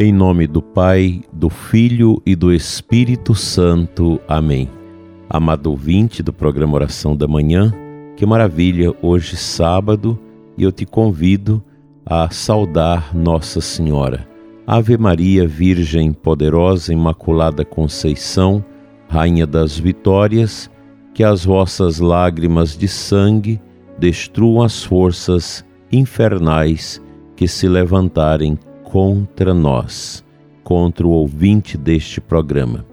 Em nome do Pai, do Filho e do Espírito Santo. Amém. Amado ouvinte do programa Oração da Manhã, que maravilha, hoje sábado, e eu te convido a saudar Nossa Senhora. Ave Maria, Virgem poderosa, Imaculada Conceição, Rainha das Vitórias, que as vossas lágrimas de sangue destruam as forças infernais que se levantarem contra nós, contra o ouvinte deste programa.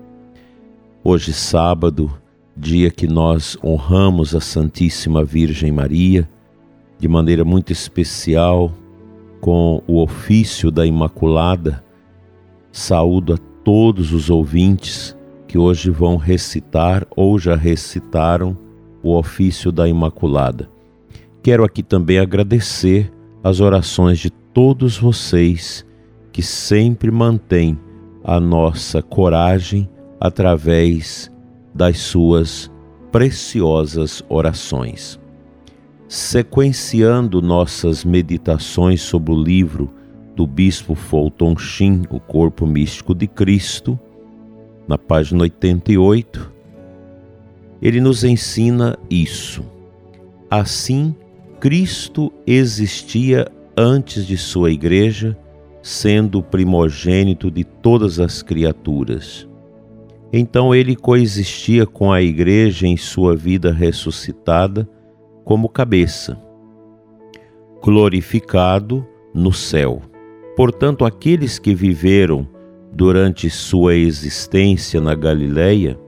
Hoje, sábado, dia que nós honramos a Santíssima Virgem Maria, de maneira muito especial, com o ofício da Imaculada, saúdo a todos os ouvintes que hoje vão recitar ou já recitaram o ofício da Imaculada. Quero aqui também agradecer as orações de todos vocês que sempre mantêm a nossa coragem através das suas preciosas orações. Sequenciando nossas meditações sobre o livro do bispo Fulton Sheen, O Corpo Místico de Cristo, na página 88, ele nos ensina isso. Assim, Cristo existia antes de sua igreja, sendo o primogênito de todas as criaturas. Então ele coexistia com a igreja em sua vida ressuscitada como cabeça, glorificado no céu. Portanto, aqueles que viveram durante sua existência na Galileia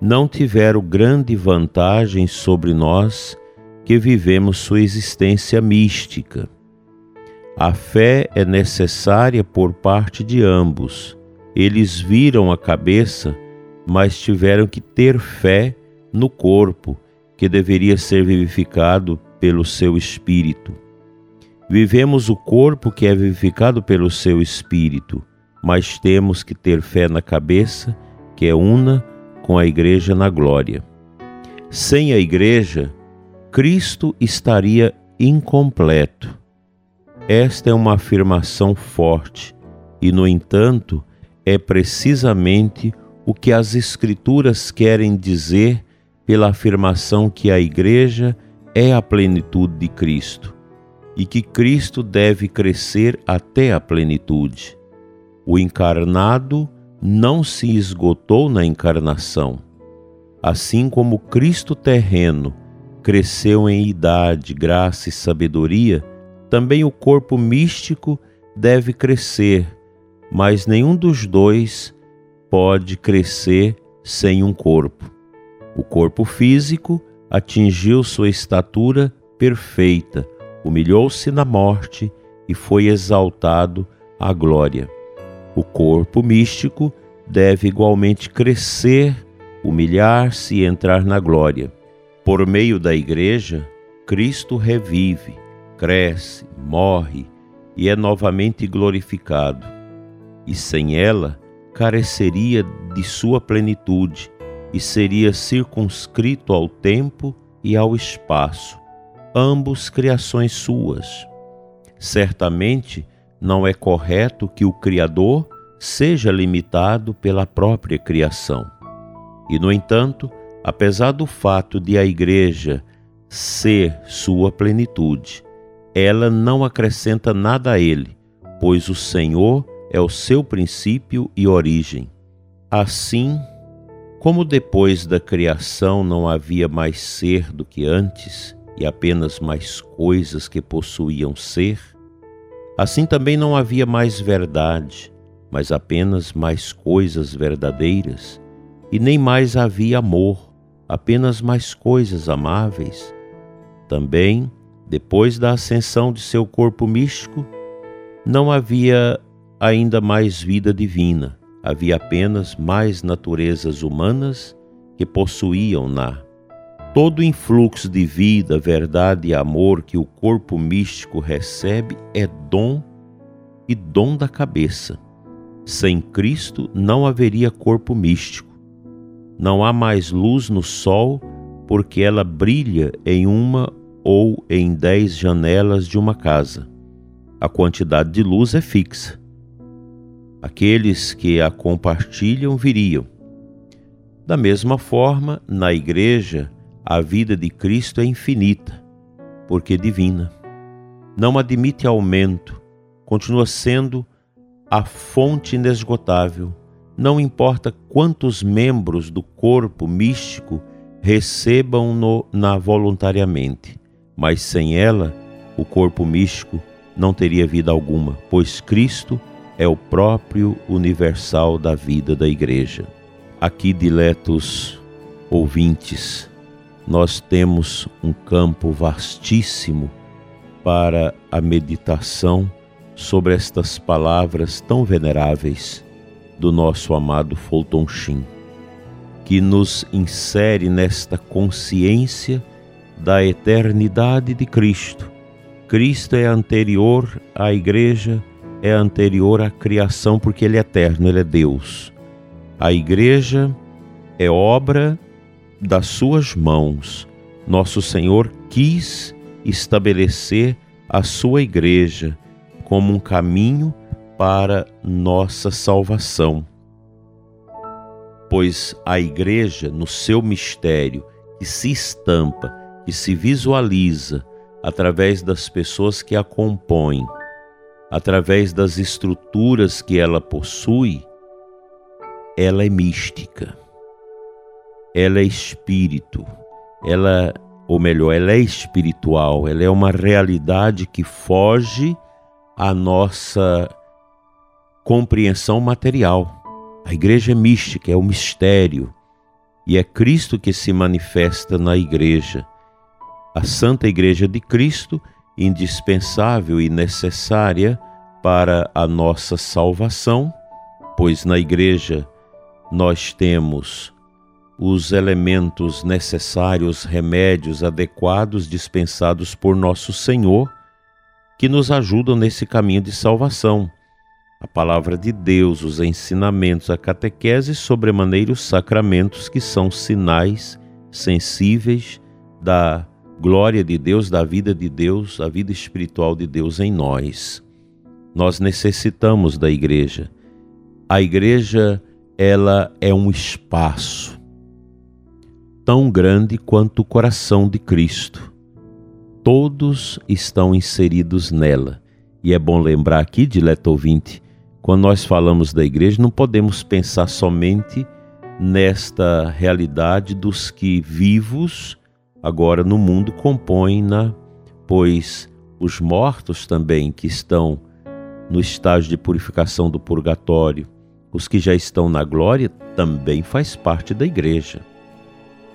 não tiveram grande vantagem sobre nós que vivemos sua existência mística a fé é necessária por parte de ambos. Eles viram a cabeça, mas tiveram que ter fé no corpo, que deveria ser vivificado pelo seu espírito. Vivemos o corpo que é vivificado pelo seu espírito, mas temos que ter fé na cabeça, que é una com a igreja na glória. Sem a igreja, Cristo estaria incompleto esta é uma afirmação forte e, no entanto, é precisamente o que as Escrituras querem dizer pela afirmação que a Igreja é a plenitude de Cristo e que Cristo deve crescer até a plenitude. O encarnado não se esgotou na encarnação. Assim como Cristo terreno cresceu em idade, graça e sabedoria, também o corpo místico deve crescer, mas nenhum dos dois pode crescer sem um corpo. O corpo físico atingiu sua estatura perfeita, humilhou-se na morte e foi exaltado à glória. O corpo místico deve igualmente crescer, humilhar-se e entrar na glória. Por meio da Igreja, Cristo revive cresce, morre e é novamente glorificado, e sem ela careceria de sua plenitude e seria circunscrito ao tempo e ao espaço, ambos criações suas. Certamente não é correto que o Criador seja limitado pela própria criação. E, no entanto, apesar do fato de a Igreja ser sua plenitude, ela não acrescenta nada a ele, pois o Senhor é o seu princípio e origem. Assim, como depois da criação não havia mais ser do que antes, e apenas mais coisas que possuíam ser, assim também não havia mais verdade, mas apenas mais coisas verdadeiras, e nem mais havia amor, apenas mais coisas amáveis. Também depois da ascensão de seu corpo místico, não havia ainda mais vida divina, havia apenas mais naturezas humanas que possuíam-na. Todo influxo de vida, verdade e amor que o corpo místico recebe é dom e dom da cabeça. Sem Cristo não haveria corpo místico. Não há mais luz no sol, porque ela brilha em uma ou em dez janelas de uma casa. A quantidade de luz é fixa. Aqueles que a compartilham viriam. Da mesma forma, na Igreja, a vida de Cristo é infinita, porque divina. Não admite aumento, continua sendo a fonte inesgotável. Não importa quantos membros do corpo místico recebam-no na voluntariamente, mas sem ela, o corpo místico não teria vida alguma, pois Cristo é o próprio universal da vida da Igreja. Aqui, diletos ouvintes, nós temos um campo vastíssimo para a meditação sobre estas palavras tão veneráveis do nosso amado Fulton Sheen, que nos insere nesta consciência da eternidade de Cristo. Cristo é anterior à Igreja é anterior à criação porque ele é eterno, ele é Deus. A igreja é obra das suas mãos. Nosso Senhor quis estabelecer a sua igreja como um caminho para nossa salvação. Pois a igreja, no seu mistério, que se estampa, que se visualiza através das pessoas que a compõem, através das estruturas que ela possui, ela é mística. Ela é espírito. Ela, ou melhor, ela é espiritual, ela é uma realidade que foge à nossa compreensão material. A igreja é mística, é o mistério, e é Cristo que se manifesta na igreja. A Santa Igreja de Cristo indispensável e necessária para a nossa salvação, pois na Igreja nós temos os elementos necessários, remédios adequados dispensados por nosso Senhor, que nos ajudam nesse caminho de salvação. A palavra de Deus, os ensinamentos, a catequese, sobremaneira os sacramentos, que são sinais sensíveis da glória de Deus, da vida de Deus, a vida espiritual de Deus em nós. Nós necessitamos da igreja. A igreja, ela é um espaço tão grande quanto o coração de Cristo. Todos estão inseridos nela. E é bom lembrar aqui, dileto ouvinte, quando nós falamos da igreja, não podemos pensar somente nesta realidade dos que vivos agora no mundo compõem-na, pois os mortos também que estão no estágio de purificação do purgatório, os que já estão na glória, também faz parte da igreja.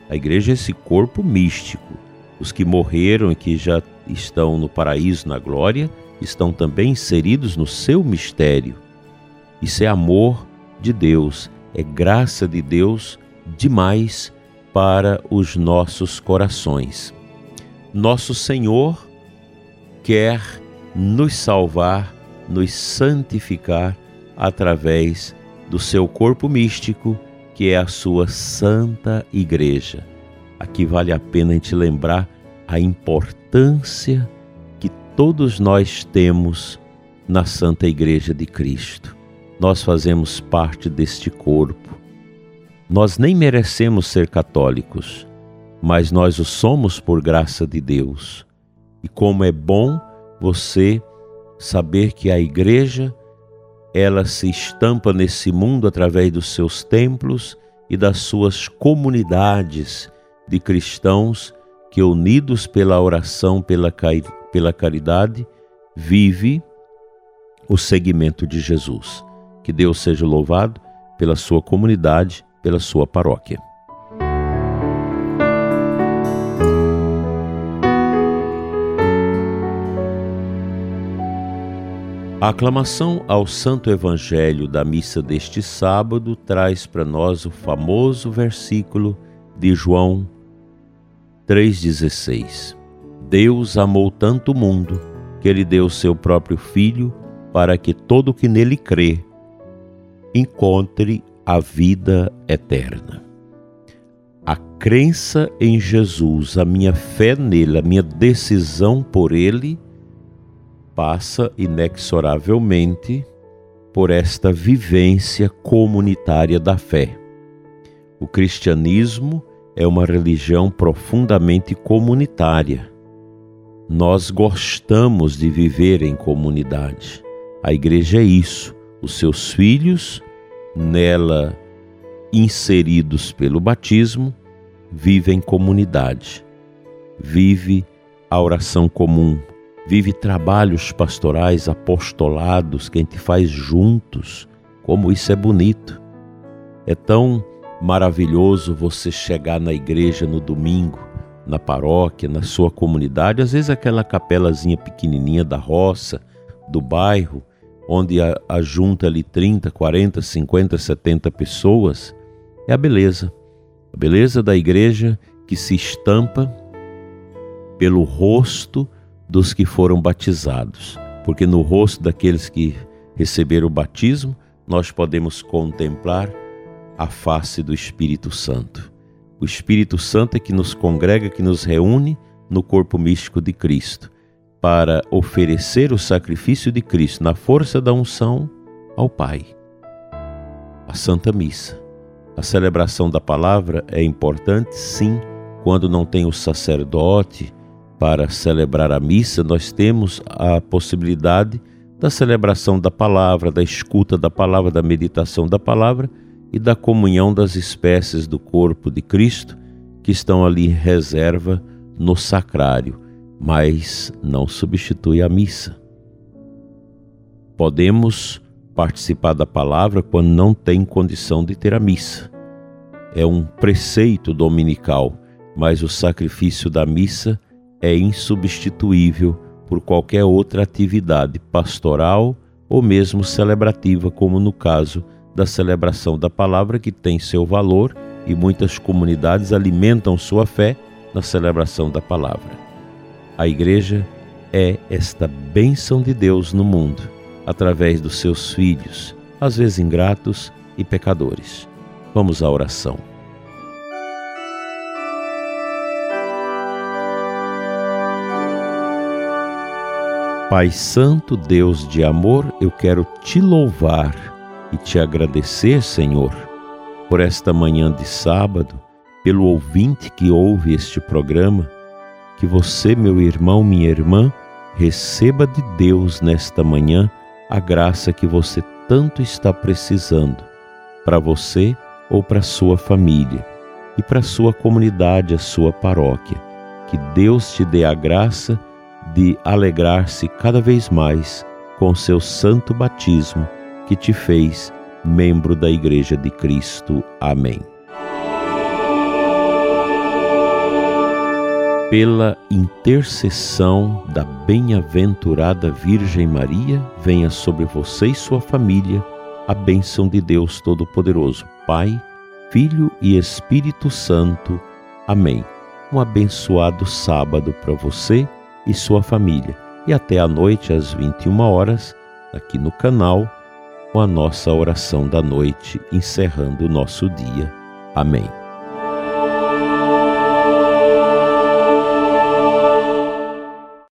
A igreja é esse corpo místico. Os que morreram e que já estão no paraíso, na glória, estão também inseridos no seu mistério. Isso é amor de Deus, é graça de Deus demais para os nossos corações. Nosso Senhor quer nos salvar, nos santificar através do seu corpo místico, que é a sua santa igreja. Aqui vale a pena a gente lembrar a importância que todos nós temos na Santa Igreja de Cristo. Nós fazemos parte deste corpo nós nem merecemos ser católicos, mas nós o somos por graça de Deus. E como é bom você saber que a igreja ela se estampa nesse mundo através dos seus templos e das suas comunidades de cristãos que unidos pela oração, pela, pela caridade, vive o segmento de Jesus. Que Deus seja louvado pela sua comunidade pela sua paróquia. A aclamação ao Santo Evangelho da missa deste sábado traz para nós o famoso versículo de João 3,16. Deus amou tanto o mundo que ele deu seu próprio Filho para que todo que nele crê encontre a vida eterna. A crença em Jesus, a minha fé nele, a minha decisão por ele, passa inexoravelmente por esta vivência comunitária da fé. O cristianismo é uma religião profundamente comunitária. Nós gostamos de viver em comunidade. A igreja é isso. Os seus filhos, nela inseridos pelo batismo, vivem comunidade. Vive a oração comum, vive trabalhos pastorais, apostolados que a gente faz juntos. Como isso é bonito. É tão maravilhoso você chegar na igreja no domingo, na paróquia, na sua comunidade, às vezes aquela capelazinha pequenininha da roça, do bairro, onde a, a junta ali 30, 40, 50, 70 pessoas, é a beleza. A beleza da igreja que se estampa pelo rosto dos que foram batizados, porque no rosto daqueles que receberam o batismo, nós podemos contemplar a face do Espírito Santo. O Espírito Santo é que nos congrega, que nos reúne no corpo místico de Cristo, para oferecer o sacrifício de Cristo na força da unção ao Pai. A Santa Missa. A celebração da palavra é importante, sim, quando não tem o sacerdote para celebrar a missa, nós temos a possibilidade da celebração da palavra, da escuta da palavra, da meditação da palavra e da comunhão das espécies do corpo de Cristo que estão ali em reserva no sacrário, mas não substitui a missa. Podemos participar da palavra quando não tem condição de ter a missa. É um preceito dominical, mas o sacrifício da missa é insubstituível por qualquer outra atividade pastoral ou mesmo celebrativa, como no caso da celebração da palavra, que tem seu valor e muitas comunidades alimentam sua fé na celebração da palavra. A igreja é esta bênção de Deus no mundo, através dos seus filhos, às vezes ingratos e pecadores. Vamos à oração. Pai Santo, Deus de amor, eu quero te louvar e te agradecer, Senhor, por esta manhã de sábado, pelo ouvinte que ouve este programa, que você, meu irmão, minha irmã, receba de Deus nesta manhã a graça que você tanto está precisando para você ou para sua família e para sua comunidade, a sua paróquia. Que Deus te dê a graça de alegrar-se cada vez mais com seu santo batismo que te fez membro da Igreja de Cristo. Amém. Pela intercessão da bem-aventurada Virgem Maria, venha sobre você e sua família a bênção de Deus Todo-Poderoso, Pai, Filho e Espírito Santo. Amém. Um abençoado sábado para você e sua família. E até à noite, às 21 horas, aqui no canal com a nossa oração da noite, encerrando o nosso dia. Amém.